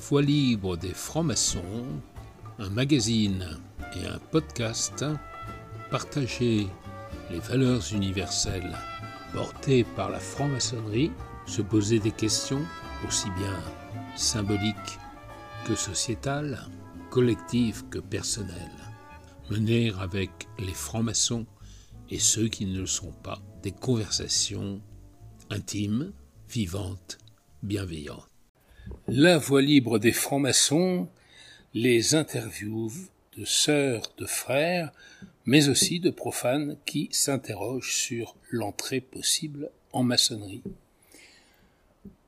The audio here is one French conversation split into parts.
Voix libre des francs-maçons, un magazine et un podcast, partager les valeurs universelles portées par la franc-maçonnerie, se poser des questions aussi bien symboliques que sociétales, collectives que personnelles, mener avec les francs-maçons et ceux qui ne le sont pas des conversations intimes, vivantes, bienveillantes. La voix libre des francs-maçons, les interviews de sœurs, de frères, mais aussi de profanes qui s'interrogent sur l'entrée possible en maçonnerie.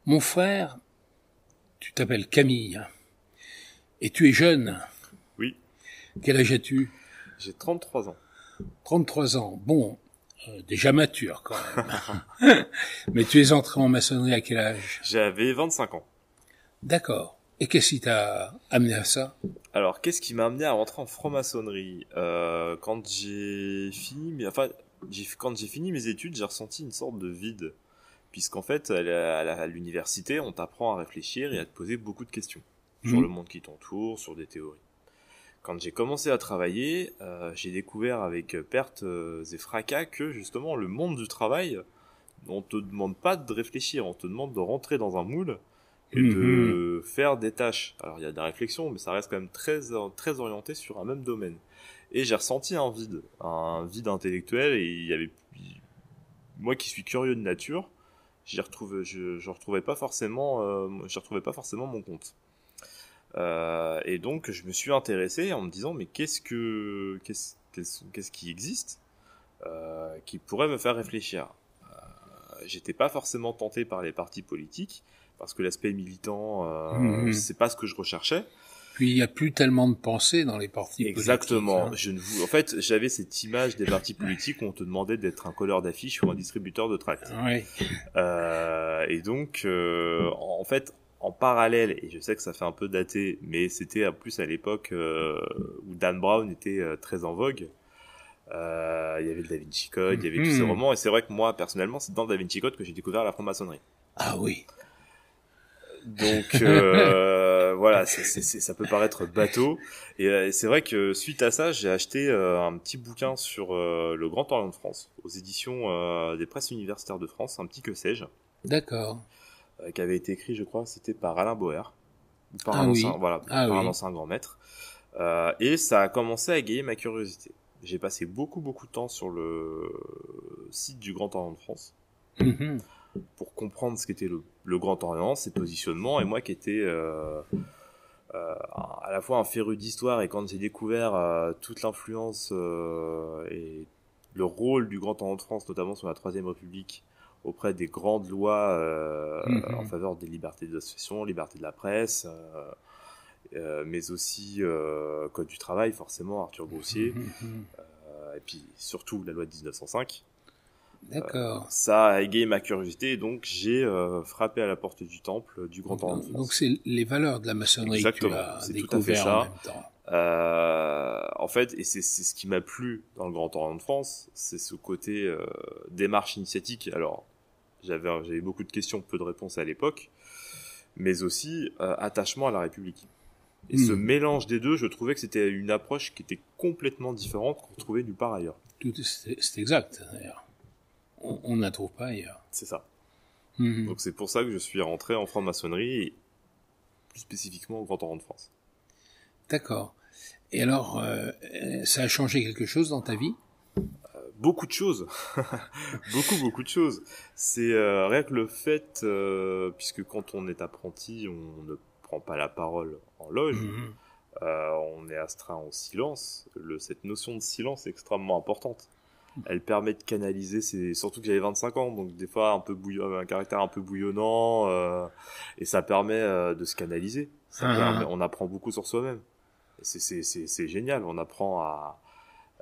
Mon frère, tu t'appelles Camille, et tu es jeune. Oui. Quel âge as-tu? J'ai 33 ans. 33 ans. Bon, euh, déjà mature quand même. Mais tu es entré en maçonnerie à quel âge? J'avais 25 ans. D'accord. Et qu'est-ce qui t'a amené à ça? Alors, qu'est-ce qui m'a amené à rentrer en franc-maçonnerie? Euh, Quand j'ai fini, mais enfin, quand j'ai fini mes études, j'ai ressenti une sorte de vide, puisqu'en fait, à l'université, on t'apprend à réfléchir et à te poser beaucoup de questions sur mhm. le monde qui t'entoure, sur des théories. Quand j'ai commencé à travailler, euh, j'ai découvert avec perte euh, et fracas que justement le monde du travail, on te demande pas de réfléchir, on te demande de rentrer dans un moule et de mhm. faire des tâches. Alors il y a des réflexions, mais ça reste quand même très très orienté sur un même domaine. Et j'ai ressenti un vide, un vide intellectuel, et il y avait moi qui suis curieux de nature, j'y retrouve, je, je retrouvais pas forcément, euh, je retrouvais pas forcément mon compte. Euh, et donc je me suis intéressé en me disant mais qu'est-ce que qu'est-ce qu'est-ce qui existe euh, qui pourrait me faire réfléchir? Euh, J'étais pas forcément tenté par les partis politiques parce que l'aspect militant euh, mmh. c'est pas ce que je recherchais. Puis il n'y a plus tellement de pensée dans les partis Exactement. politiques. Je ne En fait, j'avais cette image des partis politiques où on te demandait d'être un colleur d'affiches ou un distributeur de tracts. Oui. Euh, et donc, euh, en fait, en parallèle, et je sais que ça fait un peu daté, mais c'était plus à l'époque euh, où Dan Brown était très en vogue. Il y avait le Da Vinci Code, il y avait tous ces hmm. romans, et c'est vrai que moi, personnellement, c'est dans Da Vinci Code que j'ai découvert la franc-maçonnerie. Ah oui. Donc euh, voilà, c'est, c'est, ça peut paraître bateau, et c'est vrai que suite à ça, j'ai acheté un petit bouquin sur le Grand Orient de France, aux éditions des presses universitaires de France, un petit que sais-je. D'accord. Euh, qui avait été écrit, je crois, c'était par Alain Boer, par ah un ancien, voilà, ah par un ancien grand maître. Euh, et ça a commencé à égayer ma curiosité. J'ai passé beaucoup beaucoup de temps sur le site du Grand Orient de France mhm. Pour comprendre ce qu'était le, le, Grand Orient, ses positionnements, et moi qui étais euh, euh, à la fois un féru d'histoire et quand j'ai découvert euh, toute l'influence et le rôle du Grand Orient de France, notamment sur la Troisième République, auprès des grandes lois euh, mhm. en faveur des libertés d'association, liberté de la presse, euh, euh, mais aussi code du travail forcément Arthur Grossier, mhm, mhm. et puis surtout la loi de 1905. D'accord. ça a égayé ma curiosité, donc j'ai frappé à la porte du temple du Grand Orient. Donc c'est les valeurs de la maçonnerie Exactement, que tu as découvert en même temps. Euh, en fait, et c'est ce qui m'a plu dans le Grand Orient de France, c'est ce côté euh, démarche initiatique. Alors, j'avais j'avais beaucoup de questions, peu de réponses à l'époque, mais aussi euh, attachement à la République. Et ce hmm. mélange des deux, je trouvais que c'était une approche qui était complètement différente qu'on trouvait nulle part ailleurs. C'est exact, d'ailleurs. On ne la trouve pas ailleurs. C'est ça. Hmm. Donc c'est pour ça que je suis rentré en franc-maçonnerie, et plus spécifiquement au Grand Orient de France. D'accord. Et alors, euh, ça a changé quelque chose dans ta vie? Beaucoup de choses, beaucoup beaucoup de choses. C'est euh, rien que le fait, euh, puisque quand on est apprenti, on ne prend pas la parole en loge, mhm. euh, on est astreint au silence. Le, cette notion de silence est extrêmement importante. Elle permet de canaliser, c'est surtout que j'avais 25 ans, donc des fois un peu bouillon, un caractère un peu bouillonnant, et ça permet de se canaliser. Ah. on apprend beaucoup sur soi-même. C'est génial, on apprend à,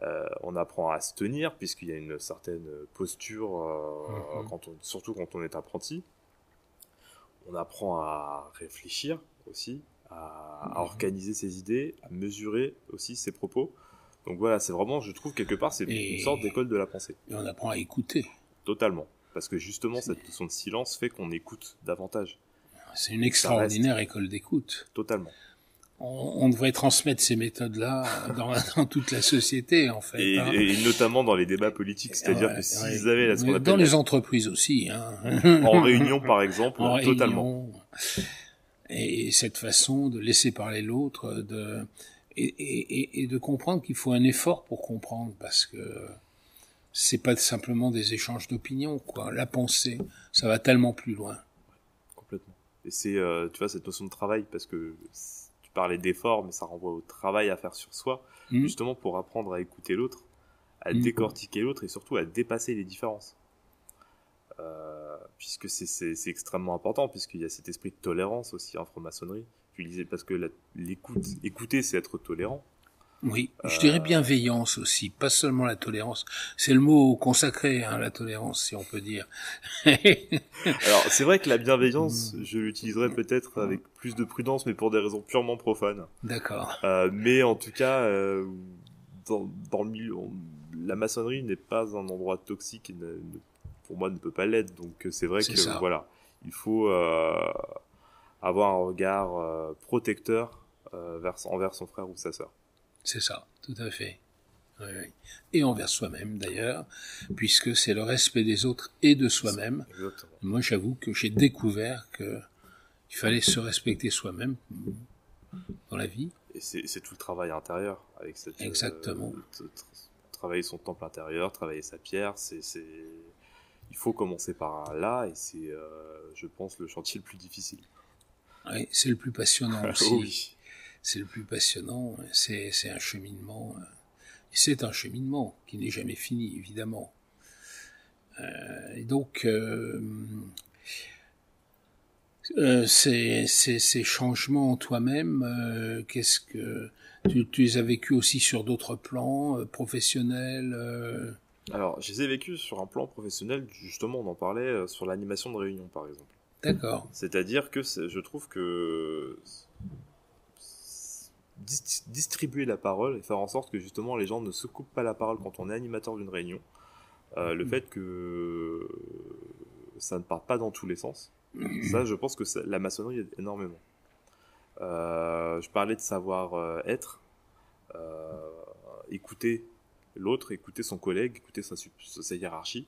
euh, on apprend à se tenir puisqu'il y a une certaine posture, euh, mhm. quand on, surtout quand on est apprenti. On apprend à réfléchir aussi, à, mhm. organiser ses idées, à mesurer aussi ses propos. Donc voilà, c'est vraiment, je trouve quelque part, c'est une sorte d'école de la pensée. Et on apprend à écouter. Totalement, parce que justement cette notion de silence fait qu'on écoute davantage. C'est une extraordinaire école d'écoute. Totalement. On, devrait transmettre ces méthodes-là dans, dans, toute la société, en fait. Et, hein. et notamment dans les débats politiques, c'est-à-dire que s'ils avaient la, ce Dans les entreprises aussi. Hein. En réunion, par exemple, en totalement. Réunion. Et cette façon de laisser parler l'autre, de et, et, et, de comprendre qu'il faut un effort pour comprendre, parce que c'est pas simplement des échanges d'opinions, quoi. La pensée, ça va tellement plus loin. Complètement. Et c'est, euh, tu vois, cette notion de travail, parce que tu parlais d'effort, mais ça renvoie au travail à faire sur soi, mmh. justement pour apprendre à écouter l'autre, à mmh. décortiquer l'autre et surtout à dépasser les différences. Euh, puisque c'est extrêmement important, puisqu'il y a cet esprit de tolérance aussi en franc-maçonnerie. Parce que l'écoute, écouter, c'est être tolérant. Oui, je dirais euh, bienveillance aussi, pas seulement la tolérance. C'est le mot consacré, hein, la tolérance, si on peut dire. Alors, c'est vrai que la bienveillance, je l'utiliserais peut-être avec plus de prudence, mais pour des raisons purement profanes. D'accord. Euh, mais en tout cas, euh, dans, dans, le milieu, la maçonnerie n'est pas un endroit toxique et pour moi ne peut pas l'être. Donc c'est vrai que voilà, il faut avoir un regard protecteur vers, envers son frère ou sa sœur. C'est ça, tout à fait. Et envers soi-même d'ailleurs, puisque c'est le respect des autres et de soi-même. Moi, j'avoue que j'ai découvert que il fallait se respecter soi-même dans la vie. Et c'est tout le travail intérieur avec cette. Exactement. Euh, travailler son temple intérieur, travailler sa pierre, c'est il faut commencer par là et c'est, euh, je pense, le chantier le plus difficile. Oui, c'est le plus passionnant aussi. oui c'est le plus passionnant, c'est, un cheminement, euh, c'est un cheminement qui n'est jamais fini, évidemment. Euh, et donc, euh, ces, ces, changements en toi-même, qu'est-ce que tu, tu, les as vécus aussi sur d'autres plans professionnels Alors, je les ai vécus sur un plan professionnel, justement, on en parlait sur l'animation de réunion, par exemple. D'accord. C'est-à-dire que je trouve que distribuer la parole et faire en sorte que justement les gens ne se coupent pas la parole quand on est animateur d'une réunion. Euh, le mm. fait que ça ne part pas dans tous les sens, ça je pense que la maçonnerie aide énormément. Euh, je parlais de savoir euh, être, écouter l'autre, écouter son collègue, écouter sa, sa hiérarchie.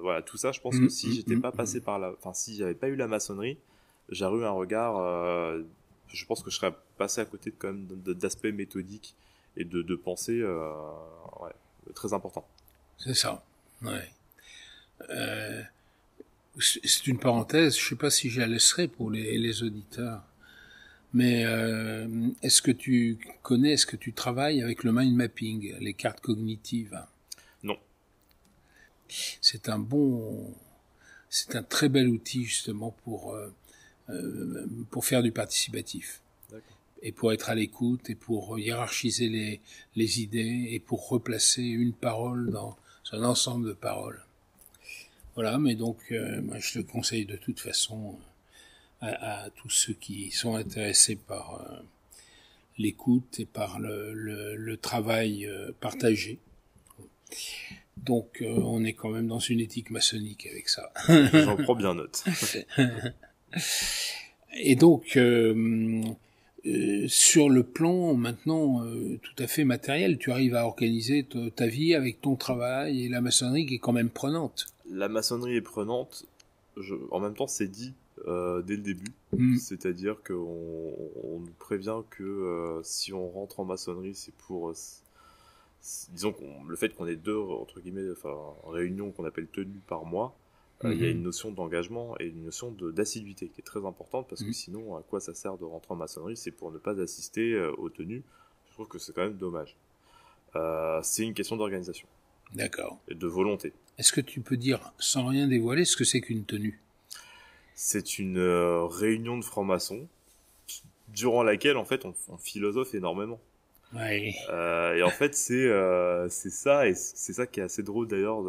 Voilà, tout ça, je pense que mm, si mm, j'étais pas passé par la, enfin si j'avais pas eu la maçonnerie, j'aurais eu un regard je pense que je serais passé à côté de, quand même d'aspects méthodiques et de, de pensée euh, ouais, très important. C'est ça, ouais. Euh, c'est une parenthèse, je sais pas si je la laisserai pour les, les auditeurs, mais euh, est-ce que tu connais, est-ce que tu travailles avec le mind mapping, les cartes cognitives? C'est un bon, c'est un très bel outil justement pour euh, euh, pour faire du participatif et pour être à l'écoute et pour hiérarchiser les, les idées et pour replacer une parole dans un ensemble de paroles. Voilà, mais donc euh, moi je te conseille de toute façon à, tous ceux qui sont intéressés par euh, l'écoute et par le, le, travail partagé. Donc on est quand même dans une éthique maçonnique avec ça. J'en prends bien note. Et donc, euh, euh, sur le plan maintenant euh, tout à fait matériel, tu arrives à organiser ta vie avec ton travail et la maçonnerie qui est quand même prenante. La maçonnerie est prenante. Je, en même temps, c'est dit dès le début. Hmm. C'est-à-dire qu'on on nous prévient que si on rentre en maçonnerie, c'est pour disons le fait qu'on ait deux entre guillemets enfin réunions qu'on appelle tenues par mois euh, il y a mhm. une notion d'engagement et une notion d'assiduité qui est très importante parce que mhm. sinon, à quoi ça sert de rentrer en maçonnerie C'est pour ne pas assister euh, aux tenues. Je trouve que c'est quand même dommage. Euh, c'est une question d'organisation. D'accord. Et de volonté. Est-ce que tu peux dire, sans rien dévoiler, ce que c'est qu'une tenue? C'est une réunion de francs-maçons durant laquelle, en fait, on, on philosophe énormément. Ouais. et en fait, c'est c'est ça, et c'est ça qui est assez drôle d'ailleurs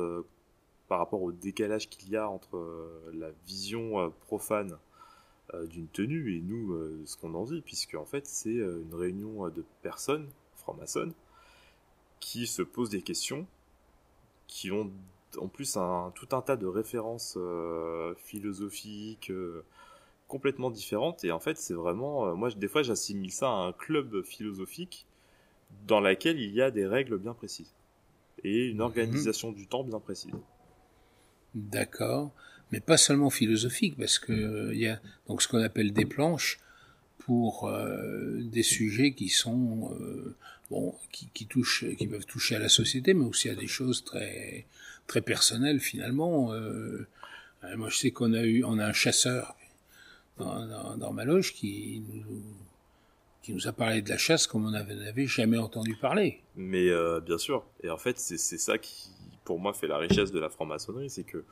par rapport au décalage qu'il y a entre euh, la vision euh, profane euh, d'une tenue et nous ce qu'on en dit, puisque en fait c'est une réunion de personnes franc-maçonnes qui se posent des questions, qui ont en plus un, tout un tas de références philosophiques, complètement différentes et en fait c'est vraiment euh, moi des fois j'assimile ça à un club philosophique dans laquelle il y a des règles bien précises et une mhm. organisation du temps bien précise. D'accord, mais pas seulement philosophique parce que il y a donc ce qu'on appelle des planches pour euh, des sujets qui sont euh, bon qui, qui, touchent qui peuvent toucher à la société mais aussi à des choses très très personnelles finalement euh, moi je sais qu'on a eu on a un chasseur dans, dans, ma loge qui nous qui nous a parlé de la chasse comme on n'avait jamais entendu parler. Mais bien sûr, et en fait c'est ça qui pour moi fait la richesse de la franc-maçonnerie, c'est que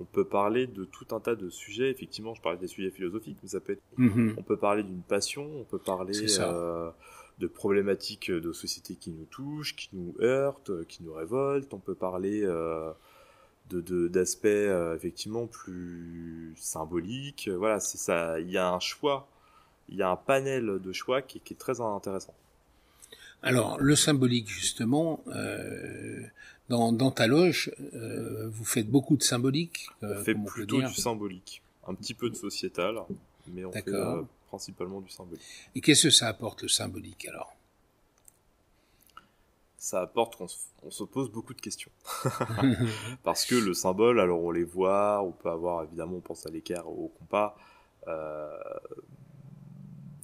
on peut parler de tout un tas de sujets. Effectivement, je parlais des sujets philosophiques, mais ça peut être, mhm. on peut parler d'une passion, on peut parler euh, de problématiques de société qui nous touchent, qui nous heurtent, qui nous révoltent. On peut parler euh, de d'aspects euh, effectivement plus symboliques. Voilà, c'est ça. Il y a un choix, il y a un panel de choix qui, qui est très intéressant. Alors, le symbolique, justement, euh, dans, dans ta loge, euh, vous faites beaucoup de symbolique euh, On fait plutôt du symbolique. Un petit peu de sociétal, mais on fait principalement du symbolique. Et qu'est-ce que ça apporte, le symbolique, alors? Ça apporte qu'on on se pose beaucoup de questions. Parce que le symbole, alors on les voit, on peut avoir, évidemment, on pense à l'équerre, au compas.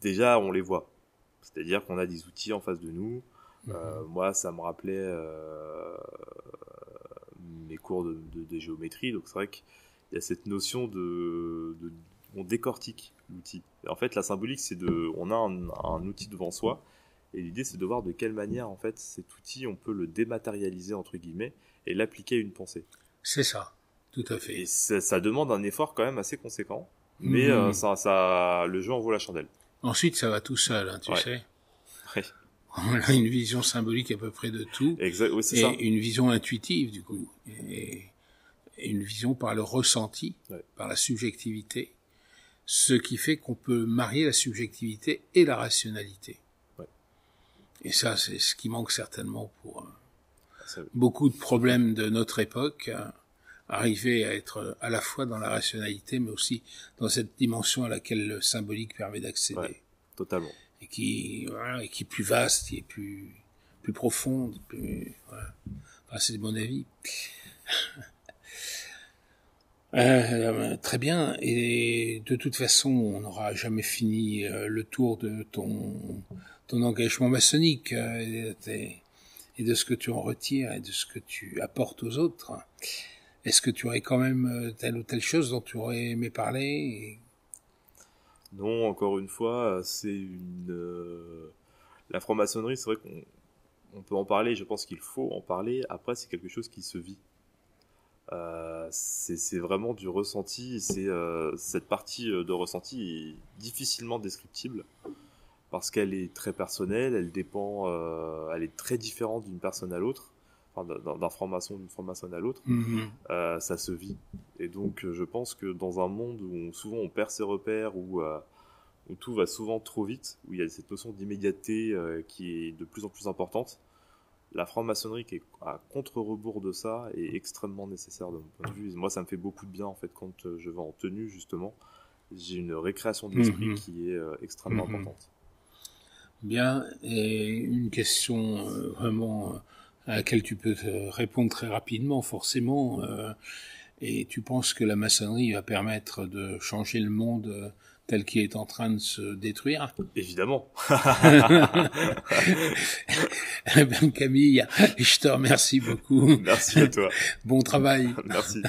Déjà, on les voit. C'est-à-dire qu'on a des outils en face de nous. Euh, mhm. moi, ça me rappelait euh, mes cours de, de, géométrie, donc c'est vrai qu'il y a cette notion de, de on décortique l'outil. En fait, la symbolique, c'est de, on a un, un, outil devant soi, et l'idée, c'est de voir de quelle manière, en fait, cet outil, on peut le dématérialiser entre guillemets et l'appliquer à une pensée. C'est ça, tout à fait. Et ça, ça, demande un effort quand même assez conséquent, mais mhm. euh, ça, ça, le jeu en vaut la chandelle. Ensuite, ça va tout seul, hein, tu sais. On a une vision symbolique à peu près de tout. Exact, oui, et ça. une vision intuitive, du coup. Et, une vision par le ressenti, par la subjectivité. Ce qui fait qu'on peut marier la subjectivité et la rationalité. Ouais. Et ça, c'est ce qui manque certainement pour euh, beaucoup de problèmes de notre époque. Euh, arriver à être à la fois dans la rationalité, mais aussi dans cette dimension à laquelle le symbolique permet d'accéder. Ouais, totalement et qui voilà, qui est plus vaste, qui est plus plus profonde, plus voilà. Enfin, c'est mon avis. Euh, très bien. Et de toute façon, on n'aura jamais fini euh, le tour de ton ton engagement maçonnique euh, et, et, de ce que tu en retires et de ce que tu apportes aux autres. Est-ce que tu aurais quand même euh, telle ou telle chose dont tu aurais aimé parler non, encore une fois, c'est une. Euh, la franc-maçonnerie, c'est vrai qu'on peut en parler, je pense qu'il faut en parler. Après, c'est quelque chose qui se vit. Euh, c'est vraiment du ressenti. C'est cette partie de ressenti est difficilement descriptible parce qu'elle est très personnelle. Elle dépend, elle est très différente d'une personne à l'autre d'un franc-maçon d'une franc-maçonne à l'autre, mhm. euh, ça se vit. Et donc, euh, je pense que dans un monde où souvent on perd ses repères, où, euh, où tout va souvent trop vite, où il y a cette notion d'immédiateté qui est de plus en plus importante, la franc-maçonnerie qui est à contre-rebours de ça est extrêmement nécessaire de mon point de vue. moi, ça me fait beaucoup de bien en fait quand je vais en tenue justement. J'ai une récréation de l'esprit mhm. qui est extrêmement mhm. importante. Bien, et une question vraiment à laquelle tu peux te répondre très rapidement, forcément. Euh, et tu penses que la maçonnerie va permettre de changer le monde euh, tel qu'il est en train de se détruire? Évidemment. ben Camille, je te remercie beaucoup. Merci à toi. Bon travail. Merci.